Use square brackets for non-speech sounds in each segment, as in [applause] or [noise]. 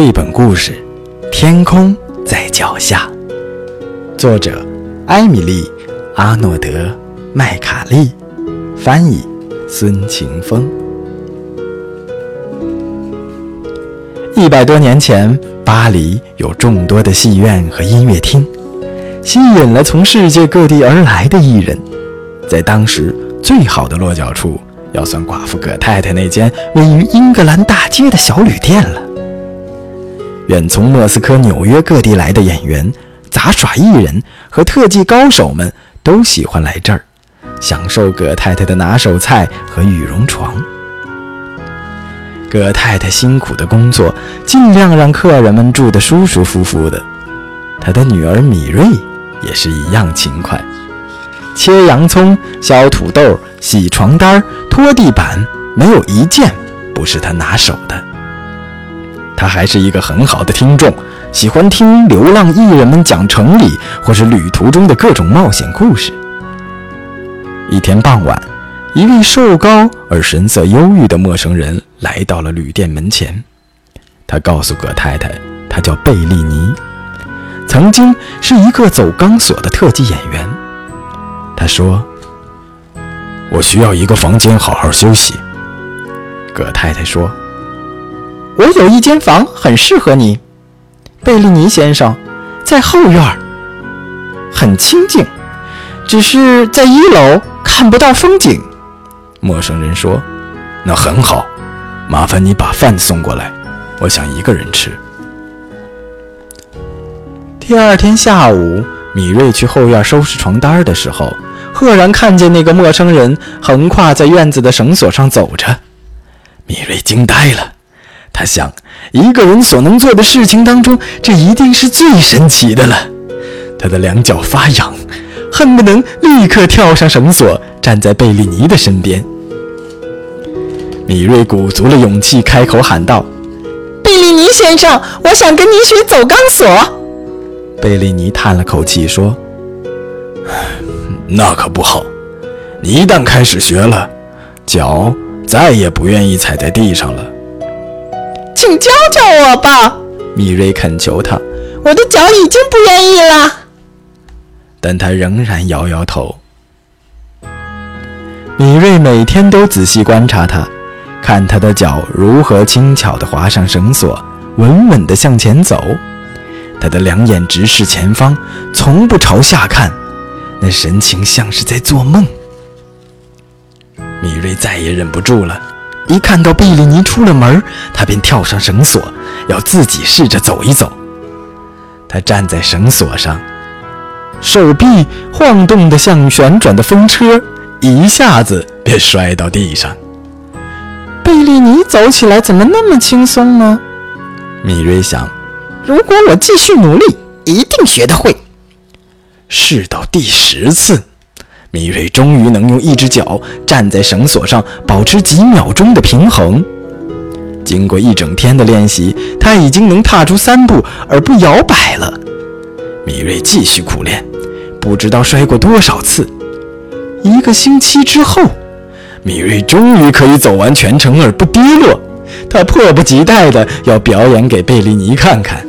绘本故事《天空在脚下》，作者艾米丽·阿诺德·麦卡利，翻译孙晴风。一百多年前，巴黎有众多的戏院和音乐厅，吸引了从世界各地而来的艺人。在当时，最好的落脚处要算寡妇葛太太那间位于英格兰大街的小旅店了。远从莫斯科、纽约各地来的演员、杂耍艺人和特技高手们都喜欢来这儿，享受葛太太的拿手菜和羽绒床。葛太太辛苦的工作，尽量让客人们住得舒舒服服的。她的女儿米瑞也是一样勤快，切洋葱、削土豆、洗床单、拖地板，没有一件不是她拿手的。他还是一个很好的听众，喜欢听流浪艺人们讲城里或是旅途中的各种冒险故事。一天傍晚，一位瘦高而神色忧郁的陌生人来到了旅店门前。他告诉葛太太，他叫贝利尼，曾经是一个走钢索的特技演员。他说：“我需要一个房间好好休息。”葛太太说。我有一间房很适合你，贝利尼先生，在后院，很清静，只是在一楼看不到风景。陌生人说：“那很好，麻烦你把饭送过来，我想一个人吃。”第二天下午，米瑞去后院收拾床单的时候，赫然看见那个陌生人横跨在院子的绳索上走着，米瑞惊呆了。他想，一个人所能做的事情当中，这一定是最神奇的了。他的两脚发痒，恨不能立刻跳上绳索，站在贝利尼的身边。米瑞鼓足了勇气，开口喊道：“贝利尼先生，我想跟你学走钢索。[laughs] ”贝利尼叹了口气说：“ [sighs] 那可不好，你一旦开始学了，脚再也不愿意踩在地上了。”请教教我吧，米瑞恳求他。我的脚已经不愿意了，但他仍然摇摇头。米瑞每天都仔细观察他，看他的脚如何轻巧地划上绳索，稳稳地向前走。他的两眼直视前方，从不朝下看，那神情像是在做梦。米瑞再也忍不住了。一看到贝利尼出了门，他便跳上绳索，要自己试着走一走。他站在绳索上，手臂晃动得像旋转的风车，一下子便摔到地上。贝利尼走起来怎么那么轻松呢？米瑞想，如果我继续努力，一定学得会。试到第十次。米瑞终于能用一只脚站在绳索上，保持几秒钟的平衡。经过一整天的练习，他已经能踏出三步而不摇摆了。米瑞继续苦练，不知道摔过多少次。一个星期之后，米瑞终于可以走完全程而不跌落。他迫不及待地要表演给贝利尼看看。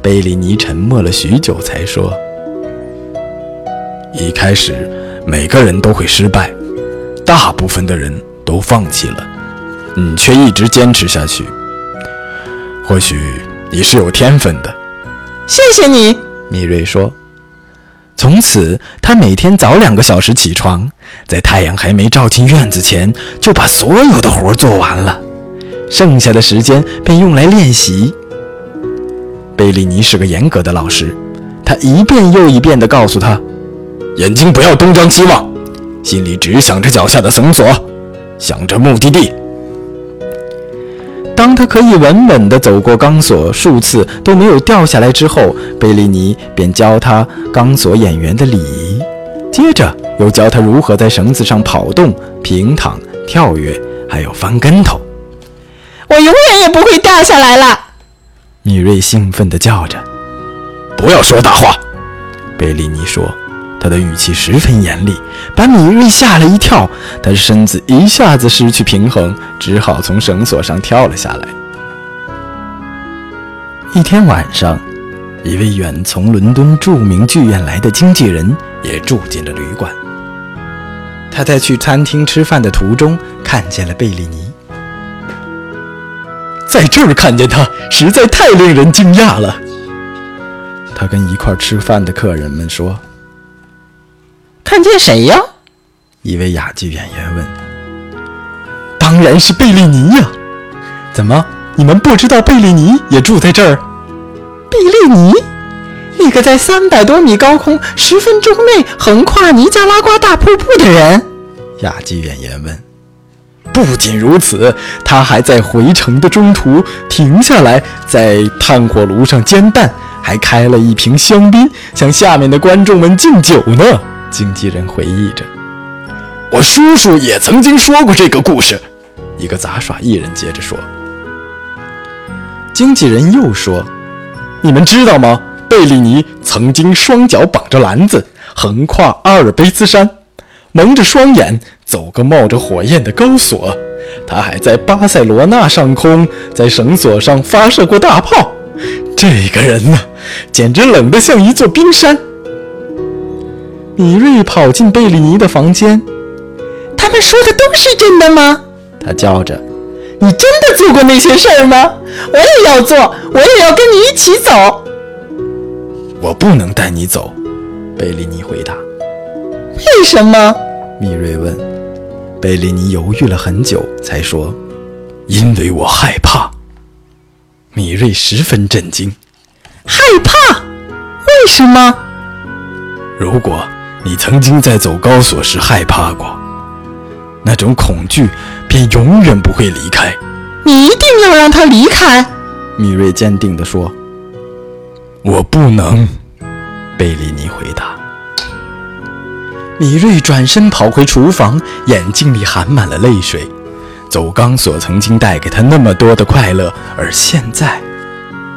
贝利尼沉默了许久，才说。一开始，每个人都会失败，大部分的人都放弃了，你却一直坚持下去。或许你是有天分的。谢谢你，米瑞说。从此，他每天早两个小时起床，在太阳还没照进院子前，就把所有的活做完了，剩下的时间便用来练习。贝利尼是个严格的老师，他一遍又一遍地告诉他。眼睛不要东张西望，心里只想着脚下的绳索，想着目的地。当他可以稳稳地走过钢索数次都没有掉下来之后，贝利尼便教他钢索演员的礼仪，接着又教他如何在绳子上跑动、平躺、跳跃，还有翻跟头。我永远也不会掉下来了！米瑞兴奋地叫着。不要说大话，贝利尼说。他的语气十分严厉，把米瑞吓了一跳。他身子一下子失去平衡，只好从绳索上跳了下来。一天晚上，一位远从伦敦著名剧院来的经纪人也住进了旅馆。他在去餐厅吃饭的途中看见了贝利尼，在这儿看见他实在太令人惊讶了。他跟一块吃饭的客人们说：“看见谁呀？”一位哑剧演员问。“当然是贝利尼呀！怎么，你们不知道贝利尼也住在这儿？”贝利尼，那个在三百多米高空十分钟内横跨尼加拉瓜大瀑布的人。哑剧演员问。不仅如此，他还在回程的中途停下来，在炭火炉上煎蛋。还开了一瓶香槟，向下面的观众们敬酒呢。经纪人回忆着：“我叔叔也曾经说过这个故事。”一个杂耍艺人接着说。经纪人又说：“你们知道吗？贝利尼曾经双脚绑着篮子，横跨阿尔卑斯山，蒙着双眼走个冒着火焰的高索。他还在巴塞罗那上空，在绳索上发射过大炮。”这个人呢，简直冷得像一座冰山。米瑞跑进贝里尼的房间，他们说的都是真的吗？他叫着：“你真的做过那些事儿吗？我也要做，我也要跟你一起走。”我不能带你走，贝利尼回答。为什么？米瑞问。贝利尼犹豫了很久，才说：“因为我害怕。”米瑞十分震惊，害怕？为什么？如果你曾经在走高索时害怕过，那种恐惧便永远不会离开。你一定要让他离开。米瑞坚定地说：“我不能。”贝利尼回答。米瑞转身跑回厨房，眼睛里含满了泪水。走钢索曾经带给他那么多的快乐，而现在，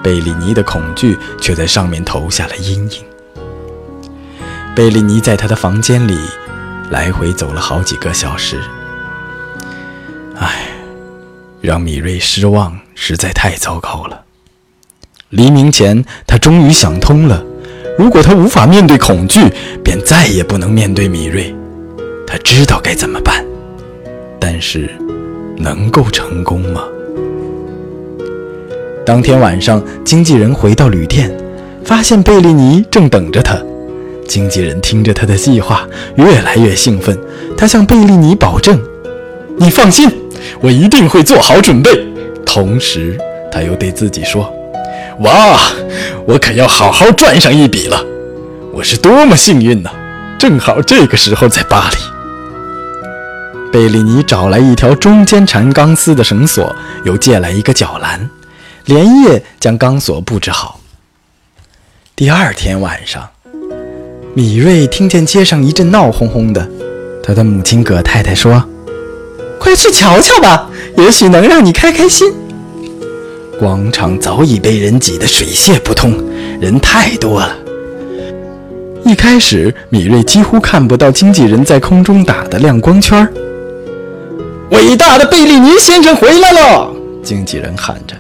贝利尼的恐惧却在上面投下了阴影。贝利尼在他的房间里来回走了好几个小时。唉，让米瑞失望实在太糟糕了。黎明前，他终于想通了：如果他无法面对恐惧，便再也不能面对米瑞。他知道该怎么办，但是。能够成功吗？当天晚上，经纪人回到旅店，发现贝利尼正等着他。经纪人听着他的计划，越来越兴奋。他向贝利尼保证：“你放心，我一定会做好准备。”同时，他又对自己说：“哇，我可要好好赚上一笔了！我是多么幸运呢！正好这个时候在巴黎。”贝利尼找来一条中间缠钢丝的绳索，又借来一个绞篮，连夜将钢索布置好。第二天晚上，米瑞听见街上一阵闹哄哄的，他的母亲葛太太说：“快去瞧瞧吧，也许能让你开开心。”广场早已被人挤得水泄不通，人太多了。一开始，米瑞几乎看不到经纪人在空中打的亮光圈儿。伟大的贝利尼先生回来了！经纪人喊着：“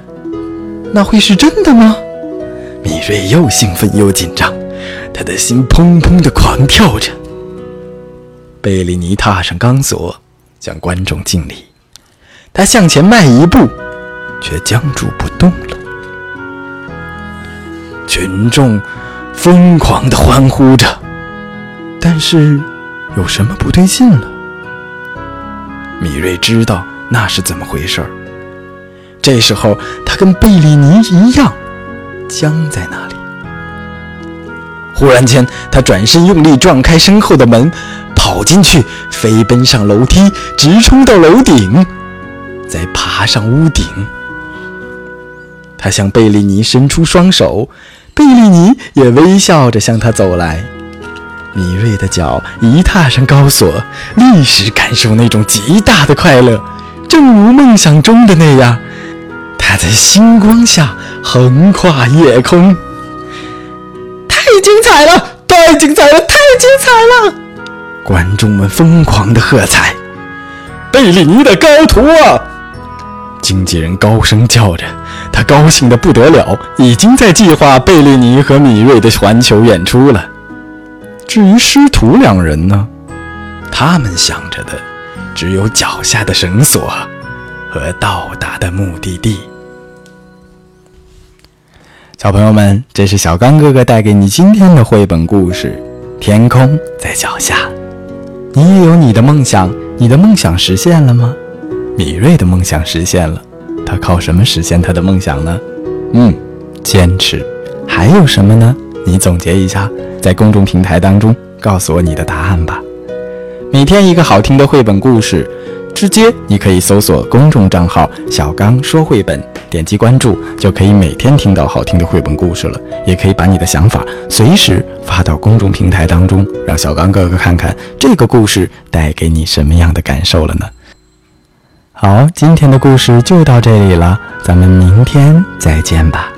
那会是真的吗？”米瑞又兴奋又紧张，他的心砰砰地狂跳着。贝利尼踏上钢索，向观众敬礼。他向前迈一步，却僵住不动了。群众疯狂地欢呼着，但是有什么不对劲了？米瑞知道那是怎么回事儿。这时候，他跟贝利尼一样，僵在那里。忽然间，他转身用力撞开身后的门，跑进去，飞奔上楼梯，直冲到楼顶，再爬上屋顶。他向贝利尼伸出双手，贝利尼也微笑着向他走来。米瑞的脚一踏上高索，立时感受那种极大的快乐，正如梦想中的那样，他在星光下横跨夜空。太精彩了！太精彩了！太精彩了！观众们疯狂的喝彩。贝利尼的高徒啊！经纪人高声叫着，他高兴的不得了，已经在计划贝利尼和米瑞的环球演出了。至于师徒两人呢，他们想着的只有脚下的绳索和到达的目的地。小朋友们，这是小刚哥哥带给你今天的绘本故事《天空在脚下》。你也有你的梦想，你的梦想实现了吗？米瑞的梦想实现了，他靠什么实现他的梦想呢？嗯，坚持。还有什么呢？你总结一下，在公众平台当中告诉我你的答案吧。每天一个好听的绘本故事，直接你可以搜索公众账号“小刚说绘本”，点击关注就可以每天听到好听的绘本故事了。也可以把你的想法随时发到公众平台当中，让小刚哥哥看看这个故事带给你什么样的感受了呢？好，今天的故事就到这里了，咱们明天再见吧。